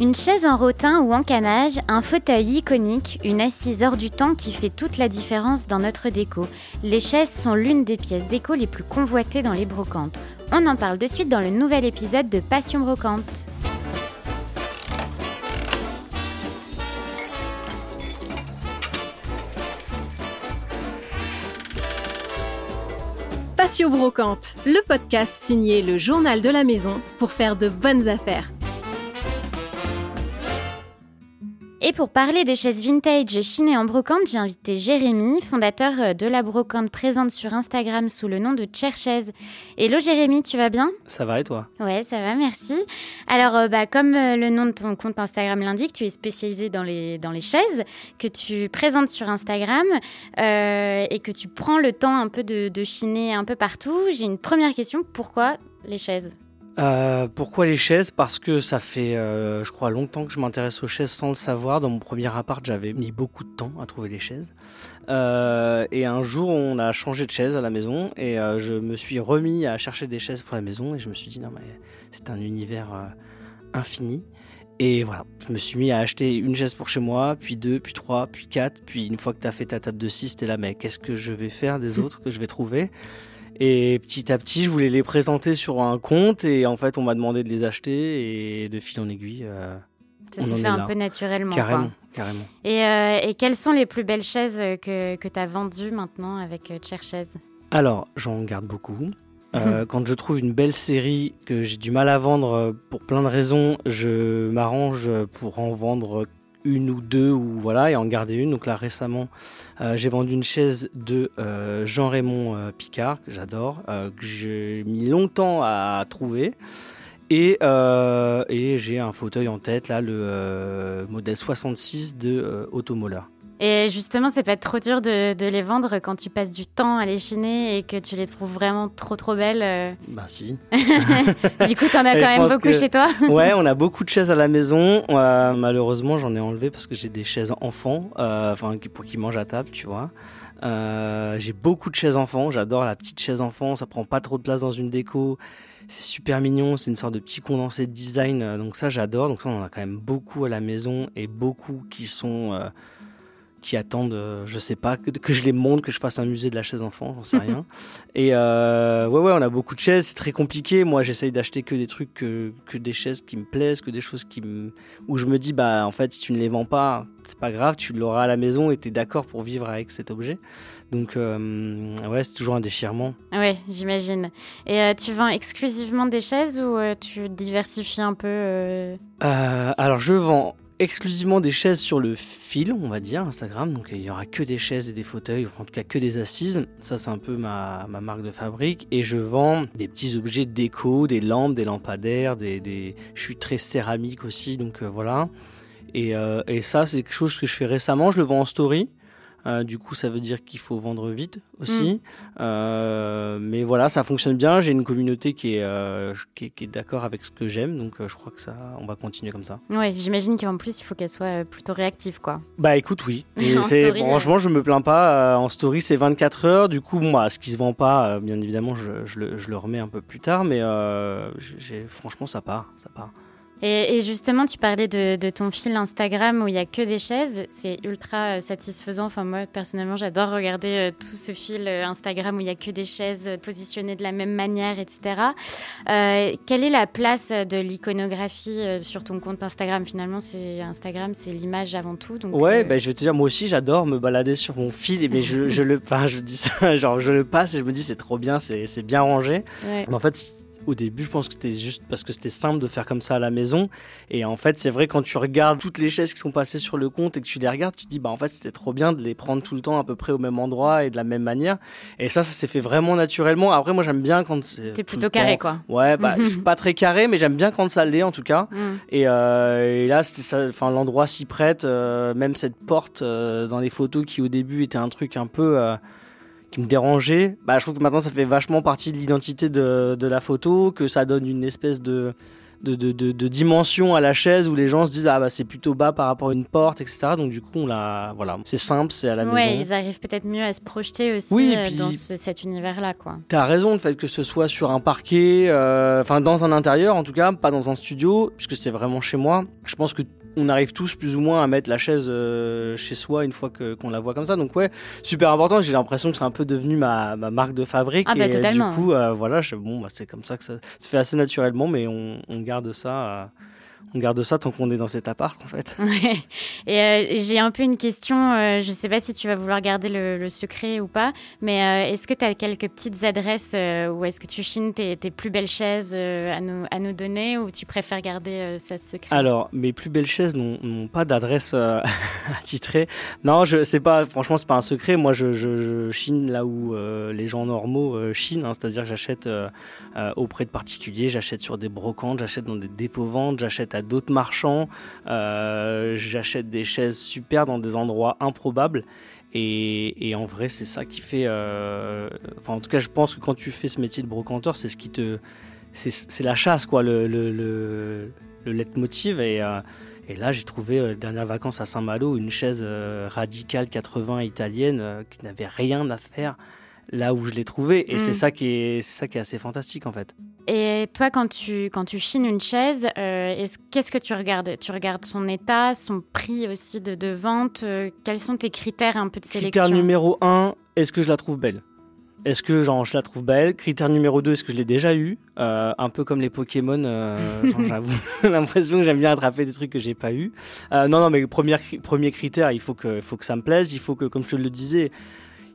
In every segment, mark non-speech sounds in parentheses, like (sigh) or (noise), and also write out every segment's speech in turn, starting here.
Une chaise en rotin ou en canage, un fauteuil iconique, une assise hors du temps qui fait toute la différence dans notre déco. Les chaises sont l'une des pièces déco les plus convoitées dans les brocantes. On en parle de suite dans le nouvel épisode de Passion Brocante. Passion Brocante, le podcast signé le journal de la maison pour faire de bonnes affaires. Pour parler des chaises vintage chinées en brocante, j'ai invité Jérémy, fondateur euh, de la brocante présente sur Instagram sous le nom de Cherchaise. Hello Jérémy, tu vas bien? Ça va et toi? Ouais, ça va, merci. Alors, euh, bah, comme euh, le nom de ton compte Instagram l'indique, tu es spécialisé dans les, dans les chaises que tu présentes sur Instagram et que tu prends le temps un peu de, de chiner un peu partout. J'ai une première question, pourquoi les chaises? Euh, pourquoi les chaises? Parce que ça fait, euh, je crois, longtemps que je m'intéresse aux chaises sans le savoir. Dans mon premier appart, j'avais mis beaucoup de temps à trouver les chaises. Euh, et un jour, on a changé de chaise à la maison et je me suis remis à chercher des chaises pour la maison et je me suis dit non mais c'est un univers infini. Et voilà, je me suis mis à acheter une chaise pour chez moi, puis deux, puis trois, puis quatre, puis une fois que tu as fait ta table de six, t'es là, mais qu'est-ce que je vais faire des (laughs) autres que je vais trouver? Et petit à petit, je voulais les présenter sur un compte et en fait, on m'a demandé de les acheter et de fil en aiguille. Euh, ça s'est fait un peu naturellement. Carrément, carrément. Et, euh, et, quelles sont les plus belles chaises que, que tu as vendues maintenant avec euh, Cherchaise Alors, j'en garde beaucoup. quand je trouve une belle série que j'ai du mal à vendre pour plein de raisons, je m'arrange pour en vendre une ou deux ou voilà et en garder une. Donc là récemment, euh, j'ai vendu une chaise de euh, Jean-Raymond euh, Picard que j'adore, que j'ai mis longtemps à trouver. Et, et j'ai un fauteuil en tête, là, le modèle 66 de Automoller. Et justement, c'est pas trop dur de, les vendre quand tu passes du temps à les chiner et que tu les trouves vraiment trop trop belles. Ben si. (laughs) du coup, t'en as quand même beaucoup chez toi. (laughs) ouais, on a beaucoup de chaises à la maison. Euh, malheureusement, j'en ai enlevé parce que j'ai des chaises enfants, euh, enfin pour qu'ils mangent à table, tu vois. j'ai beaucoup de chaises enfants. J'adore la petite chaise enfant. Ça prend pas trop de place dans une déco. C'est super mignon. C'est une sorte de petit condensé de design. Donc ça, j'adore. Donc ça, on en a quand même beaucoup à la maison et beaucoup qui sont qui attendent, euh, je sais pas, que, je les montre, que je fasse un musée de la chaise enfant, j'en sais (laughs) rien. Et euh, ouais, ouais, on a beaucoup de chaises, c'est très compliqué. Moi, j'essaye d'acheter que des trucs, que, que, des chaises qui me plaisent, que des choses qui me, où je me dis, bah, en fait, si tu ne les vends pas, c'est pas grave, tu l'auras à la maison et tu es d'accord pour vivre avec cet objet. Donc, euh, ouais, c'est toujours un déchirement. Ouais, j'imagine. Et tu vends exclusivement des chaises ou tu diversifies un peu Alors, je vends exclusivement des chaises sur le fil, on va dire, Instagram. Donc il y aura que des chaises et des fauteuils, en tout cas que des assises. Ça, c'est un peu ma, marque de fabrique. Et je vends des petits objets de déco, des lampes, des lampadaires, des, des... je suis très céramique aussi, donc euh, voilà. Et, euh, et ça, c'est quelque chose que je fais récemment. Je le vends en story. Euh, du coup, ça veut dire qu'il faut vendre vite aussi. Mm. Euh, mais voilà, ça fonctionne bien. J'ai une communauté qui est, euh, qui est, d'accord avec ce que j'aime. Donc, je crois que ça, on va continuer comme ça. Ouais, j'imagine qu'en plus, il faut qu'elle soit plutôt réactive, quoi. Bah, écoute, oui. (laughs) franchement, je me plains pas. en story, c'est 24 heures. Du coup, moi, ce qui se vend pas, bien évidemment, je, je, le, je, le, remets un peu plus tard. Mais franchement, ça part. Ça part. Et, justement, tu parlais de, ton fil Instagram où il n'y a que des chaises. C'est ultra euh, satisfaisant. Enfin, moi, personnellement, j'adore regarder euh, tout ce fil euh, Instagram où il n'y a que des chaises positionnées de la même manière, etc. quelle est la place de l'iconographie sur ton compte Instagram? Finalement, c'est Instagram, c'est l'image avant tout. Donc, ouais, ben, je vais te dire, moi aussi, j'adore me balader sur mon fil. Mais je, je le, enfin, je dis ça, (laughs) genre, je le passe et je me dis, c'est trop bien, c'est bien rangé. Mais en fait, au début, je pense que c'était juste parce que c'était simple de faire comme ça à la maison. Et en fait, c'est vrai, quand tu regardes toutes les chaises qui sont passées sur le compte et que tu les regardes, tu te dis, bah en fait, c'était trop bien de les prendre tout le temps à peu près au même endroit et de la même manière. Et ça, ça s'est fait vraiment naturellement. Après, moi, j'aime bien quand c'est. T'es plutôt carré, quoi. Ouais, bah, je suis (laughs) pas très carré, mais j'aime bien quand ça l'est, en tout cas. Mm. Euh, et, là, c'était ça, enfin, l'endroit s'y prête, euh, même cette porte euh, dans les photos qui, au début, était un truc un peu qui me dérangeait, bah, je trouve que maintenant ça fait vachement partie de l'identité de, de, la photo, que ça donne une espèce de de, de, de, dimension à la chaise où les gens se disent ah bah c'est plutôt bas par rapport à une porte, etc. Donc du coup on l'a, voilà, c'est simple, c'est à la ouais, maison. ils arrivent peut-être mieux à se projeter aussi euh, dans cet univers-là, quoi. T'as raison, le fait que ce soit sur un parquet, euh, enfin dans un intérieur en tout cas, pas dans un studio, puisque c'est vraiment chez moi. Je pense que on arrive tous plus ou moins à mettre la chaise euh, chez soi une fois que qu'on la voit comme ça. Donc ouais, super important. J'ai l'impression que c'est un peu devenu ma, ma, marque de fabrique. Ah bah, et totalement. du coup, euh, voilà, je, bon, bah, c'est comme ça que ça se fait assez naturellement, mais on, on garde ça. Euh, on garde ça tant qu'on est dans cet appart en fait. (laughs) Ouais. Et euh, j'ai un peu une question, euh, je sais pas si tu vas vouloir garder le, le secret ou pas, mais euh, est-ce que tu as quelques petites adresses où est-ce que tu chines tes, tes plus belles chaises à, nous, à nous donner ou tu préfères garder ça secret? Alors, mes plus belles chaises n'ont pas d'adresse (laughs) attitrée. Non, je sais pas, franchement, c'est pas un secret. Moi, je, je, je chine là où les gens normaux chinent, hein. c'est-à-dire que j'achète auprès de particuliers, j'achète sur des brocantes, j'achète dans des dépôts-ventes, j'achète à d'autres marchands, euh, j'achète des chaises super dans des endroits improbables. Et, et en vrai, c'est ça qui fait. euh, Enfin, en tout cas, je pense que quand tu fais ce métier de brocanteur, c'est ce qui te. C'est c'est la chasse, quoi, le, le, le, le leitmotiv. Et, euh, et là, j'ai trouvé, euh, dernière vacances à Saint-Malo, une chaise euh, radicale 80 italienne euh, qui n'avait rien à faire là où je l'ai trouvée. Et Mm. c'est ça, qui est- c'est ça qui est assez fantastique, en fait. Toi, quand tu, quand tu chines une chaise, euh, est-ce- qu'est-ce que tu regardes? Tu regardes son état, son prix aussi de, de vente euh, Quels sont tes critères un peu de sélection? Critère numéro 1, est-ce que je la trouve belle? Est-ce que genre, je la trouve belle? Critère numéro 2, est-ce que je l'ai déjà eu? Euh, Un peu comme les Pokémon, euh, (laughs) j'avoue (laughs) l'impression que j'aime bien attraper des trucs que j'ai pas eu. Euh, non, non, mais premier, premier critère, il faut que, il faut que ça me plaise. Il faut que, comme je te le disais,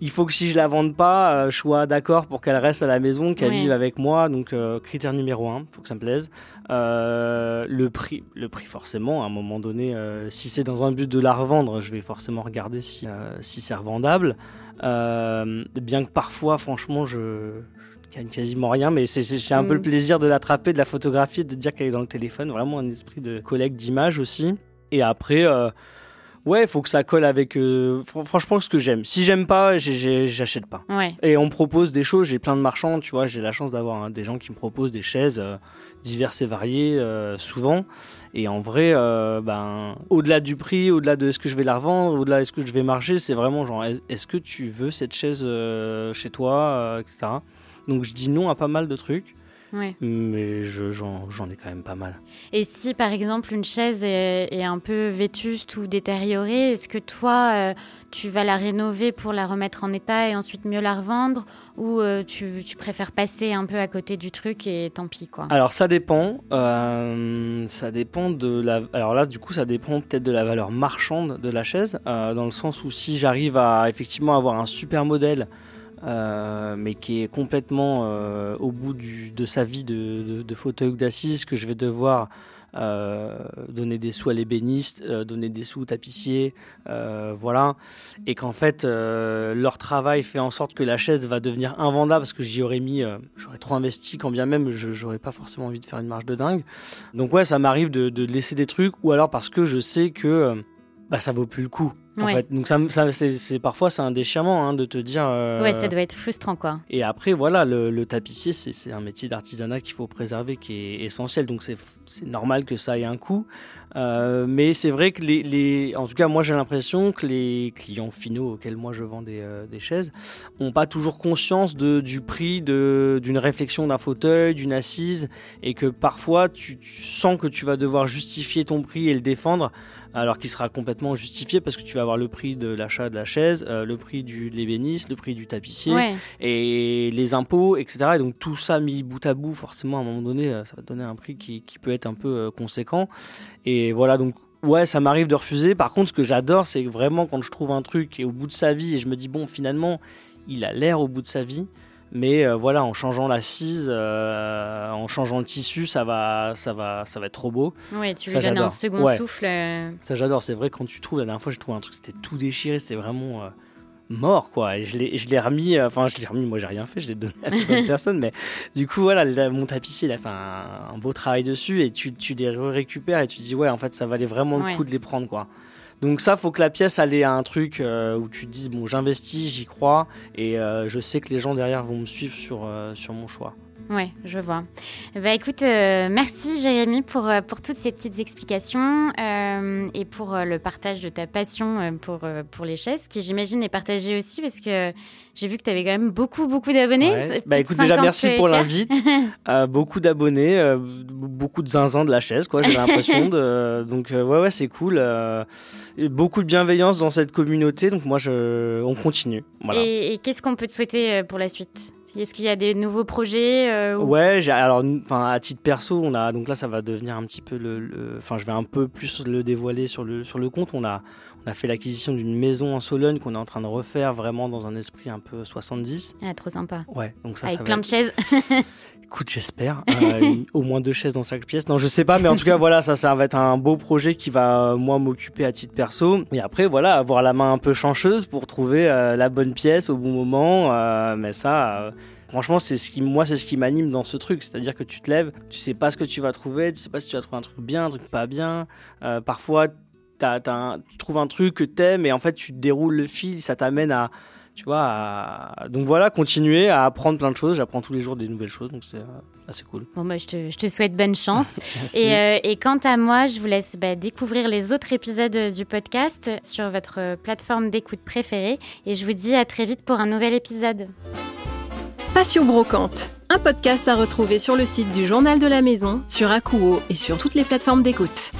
il faut que si je la vende pas, euh, je sois d'accord pour qu'elle reste à la maison, qu'elle Oui. vive avec moi. Donc euh, critère numéro un, faut que ça me plaise. Euh, le prix, le prix forcément. À un moment donné, si c'est dans un but de la revendre, je vais forcément regarder si si c'est revendable. Bien que parfois, franchement, je je gagne quasiment rien, mais c'est- un peu Mm. le plaisir de l'attraper, de la photographier, de dire qu'elle est dans le téléphone. Vraiment un esprit de collecte d'images aussi. Et après. Ouais, faut que ça colle avec. euh, fr- franchement, ce que j'aime. Si j'aime pas, j'achète pas. Ouais. Et on me propose des choses. J'ai plein de marchands, tu vois. J'ai la chance d'avoir hein, des gens qui me proposent des chaises euh, diverses et variées, euh, souvent. Et en vrai, ben, au-delà du prix, au-delà de est-ce que je vais la revendre, au-delà de est-ce que je vais marcher, c'est vraiment genre, est- est-ce que tu veux cette chaise chez toi, etc. Donc je dis non à pas mal de trucs, ouais. mais je- j'en ai quand même pas mal. Et si par exemple une chaise est, est un peu vétuste ou détériorée, est-ce que toi euh, tu vas la rénover pour la remettre en état et ensuite mieux la revendre ou euh, tu, tu préfères passer un peu à côté du truc et tant pis quoi? Alors ça dépend, euh, ça dépend de la. Alors là, du coup, ça dépend peut-être de la valeur marchande de la chaise, dans le sens où si j'arrive à effectivement avoir un super modèle, euh, mais qui est complètement euh, au bout de sa vie de, de, de fauteuil ou d'assise, que je vais devoir euh, donner des sous à l'ébéniste, donner des sous au tapissier, voilà, et qu'en fait leur travail fait en sorte que la chaise va devenir invendable parce que j'y aurais mis, j'aurais trop investi, quand bien même j'aurais pas forcément envie de faire une marge de dingue. Donc ouais, ça m'arrive de, laisser des trucs, ou alors parce que je sais que bah ça vaut plus le coup. En Ouais. fait. Donc ça, c'est, parfois c'est un déchirement hein, de te dire. euh, Ouais, ça doit être frustrant quoi. et après, voilà, le, le tapissier, c'est un métier d'artisanat qu'il faut préserver, qui est essentiel. Donc, c'est normal que ça ait un coût. Euh, mais c'est vrai que les, les- En tout cas, moi, j'ai l'impression que les clients finaux auxquels moi je vends des, euh, des chaises ont pas toujours conscience de, du prix d'une réflexion d'un fauteuil, d'une assise, et que parfois, tu, tu sens que tu vas devoir justifier ton prix et le défendre, alors qu'il sera complètement justifié parce que tu vas avoir le prix de l'achat de la chaise, euh, le prix du l'ébéniste, le prix du tapissier Ouais. et les impôts, etc. Et donc tout ça mis bout à bout, forcément, à un moment donné, euh, ça va te donner un prix qui, qui peut être un peu euh, conséquent. Et voilà, donc ouais, ça m'arrive de refuser. Par contre, ce que j'adore, c'est vraiment quand je trouve un truc est au bout de sa vie et je me dis, bon, finalement, il a l'air au bout de sa vie. Mais euh, voilà, en changeant l'assise, euh, en changeant le tissu, ça va, ça va, ça va être trop beau. Ouais, tu lui donnes un second Ouais. souffle. euh, Ça, j'adore. C'est vrai, quand tu trouves, la dernière fois, j'ai trouvé un truc, c'était tout déchiré, c'était vraiment euh, mort, quoi. Et je l'ai, je l'ai remis, enfin, je l'ai remis, moi, j'ai rien fait, je l'ai donné à d'autres (laughs) personnes, mais du coup, voilà, la- mon tapissier, il a fait un, un beau travail dessus, et tu, tu les récupères, et tu dis, ouais, en fait, ça valait vraiment le coup de les prendre, quoi. Donc ça, faut que la pièce elle ait un truc euh, où tu te dises bon, j'investis, j'y crois, et euh, je sais que les gens derrière vont me suivre sur euh, sur mon choix. Ouais, je vois. Bah écoute, euh, merci Jérémy pour, euh, pour toutes ces petites explications euh, et pour le partage de ta passion pour, pour les chaises, qui j'imagine est partagée aussi parce que j'ai vu que tu avais quand même beaucoup, beaucoup d'abonnés. Bah écoute, déjà merci pour l'invite. beaucoup d'abonnés, beaucoup de zinzin de la chaise, quoi, j'ai l'impression. (laughs) de... Donc ouais, ouais, c'est cool. beaucoup de bienveillance dans cette communauté, donc moi, je... on continue. Voilà. Et, et qu'est-ce qu'on peut te souhaiter pour la suite? Est-ce qu'il y a des nouveaux projets euh, Ouais, alors, à titre perso, on a donc là, ça va devenir un petit peu le, enfin, je vais un peu plus le dévoiler sur le sur le compte. On a on a fait l'acquisition d'une maison en Sologne qu'on est en train de refaire vraiment dans un esprit un peu 70. Ah, trop sympa. Ouais, donc ça, avec plein de chaises. (laughs) Écoute, j'espère. Euh, au moins deux chaises dans chaque pièce. Non, je sais pas, mais en tout cas, voilà, ça, ça va être un beau projet qui va, moi, m'occuper à titre perso. Et après, voilà, avoir la main un peu chanceuse pour trouver euh, la bonne pièce au bon moment. Euh, mais ça, franchement, c'est ce qui, moi, c'est ce qui m'anime dans ce truc. C'est-à-dire que tu te lèves, tu sais pas ce que tu vas trouver, tu sais pas si tu vas trouver un truc bien, un truc pas bien. parfois, tu trouves un truc que t'aimes et en fait, tu déroules le fil, ça t'amène à tu vois, donc voilà, continuer à apprendre plein de choses. J'apprends tous les jours des nouvelles choses, donc c'est euh, assez cool. Bon, bah, je, te, je te souhaite bonne chance. (laughs) et, euh, et, quant à moi, je vous laisse bah, découvrir les autres épisodes du podcast sur votre plateforme d'écoute préférée. Et je vous dis à très vite pour un nouvel épisode. Passion Brocante, un podcast à retrouver sur le site du Journal de la Maison, sur Akuo et sur toutes les plateformes d'écoute.